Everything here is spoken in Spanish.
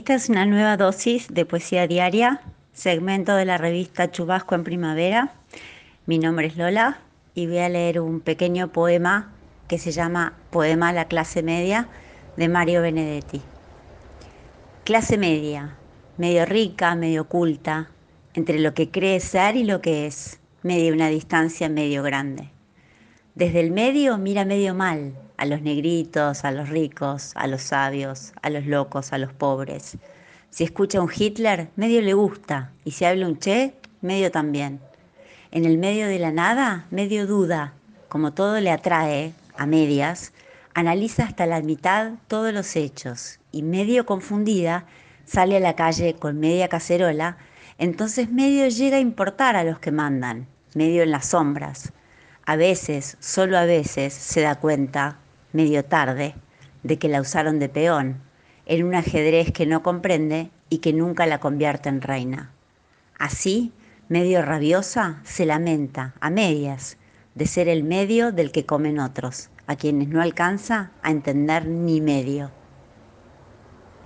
Esta es una nueva dosis de poesía diaria, segmento de la revista Chubasco en Primavera. Mi nombre es Lola y voy a leer un pequeño poema que se llama Poema a la clase media de Mario Benedetti. Clase media, medio rica, medio oculta, entre lo que cree ser y lo que es, medio una distancia medio grande. Desde el medio mira medio mal, a los negritos, a los ricos, a los sabios, a los locos, a los pobres. Si escucha un Hitler, medio le gusta, y si habla un Che, medio también. En el medio de la nada, medio duda, como todo le atrae, a medias, analiza hasta la mitad todos los hechos, y medio confundida, sale a la calle con media cacerola, entonces medio llega a importar a los que mandan, medio en las sombras. A veces, solo a veces, se da cuenta medio tarde, de que la usaron de peón, en un ajedrez que no comprende y que nunca la convierte en reina. Así, medio rabiosa, se lamenta, a medias, de ser el medio del que comen otros, a quienes no alcanza a entender ni medio.